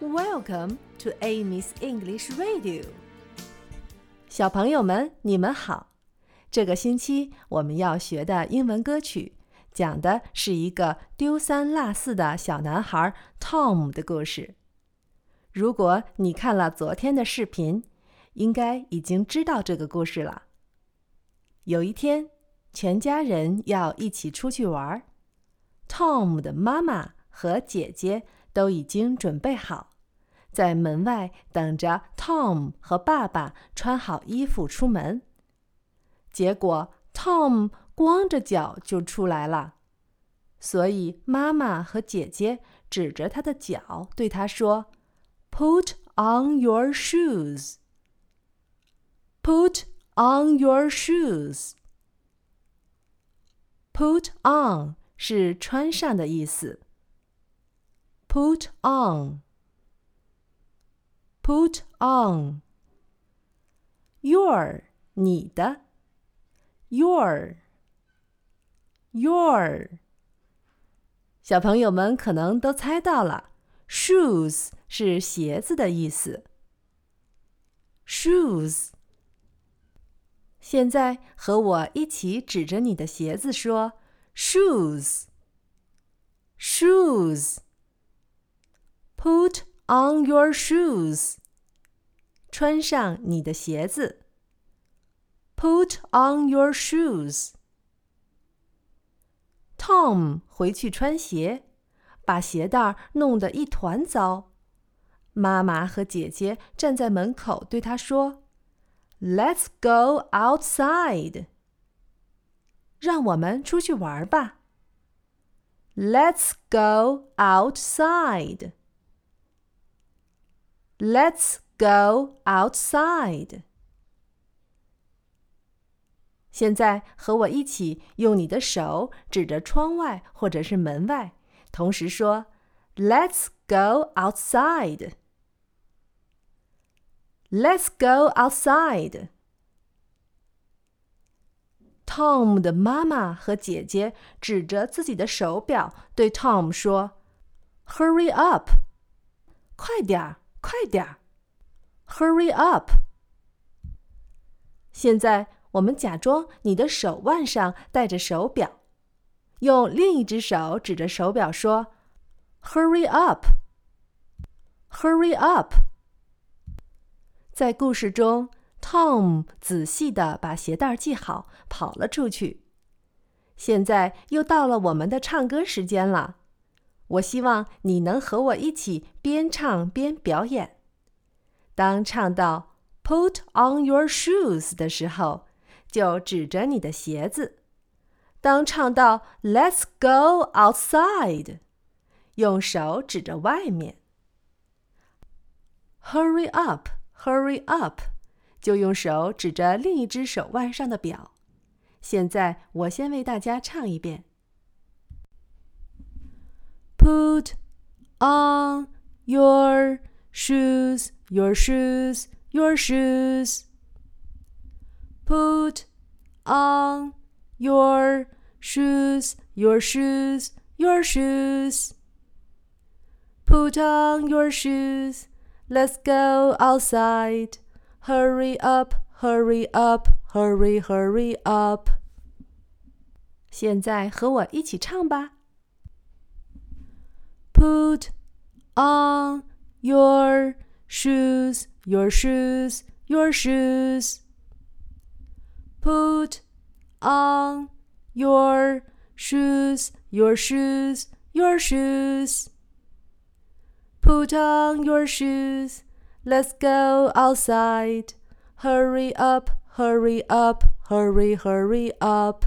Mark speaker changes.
Speaker 1: Welcome to Amy's English Radio。小朋友们，你们好。这个星期我们要学的英文歌曲，讲的是一个丢三落四的小男孩 Tom 的故事。如果你看了昨天的视频，应该已经知道这个故事了。有一天，全家人要一起出去玩，Tom 的妈妈和姐姐都已经准备好。在门外等着 Tom 和爸爸穿好衣服出门。结果 Tom 光着脚就出来了，所以妈妈和姐姐指着他的脚对他说：“Put on your shoes. Put on your shoes. Put on 是穿上的意思。Put on。Put on your 你的 your your 小朋友们可能都猜到了，shoes 是鞋子的意思。shoes。现在和我一起指着你的鞋子说：shoes shoes。Put on your shoes. 穿上你的鞋子。Put on your shoes. Tom 回去穿鞋，把鞋带弄得一团糟。妈妈和姐姐站在门口对他说：“Let's go outside. 让我们出去玩吧。Let's go outside. Let's go outside. 现在和我一起用你的手指着窗外或者是门外，同时说：“Let's go outside. Let's go outside.” Tom 的妈妈和姐姐指着自己的手表对 Tom 说：“Hurry up，快点儿！”快点儿 ”，Hurry up！现在我们假装你的手腕上戴着手表，用另一只手指着手表说：“Hurry up！Hurry up！” 在故事中，Tom 仔细的把鞋带系好，跑了出去。现在又到了我们的唱歌时间了。我希望你能和我一起边唱边表演。当唱到 "Put on your shoes" 的时候，就指着你的鞋子；当唱到 "Let's go outside"，用手指着外面。Hurry up, hurry up，就用手指着另一只手腕上的表。现在我先为大家唱一遍。Put on your shoes, your shoes, your shoes. Put on your shoes, your shoes, your shoes. Put on your shoes. Let's go outside. Hurry up, hurry up, hurry, hurry up. 现在和我一起唱吧。Put on your shoes, your shoes, your shoes. Put on your shoes, your shoes, your shoes. Put on your shoes. Let's go outside. Hurry up, hurry up, hurry, hurry up.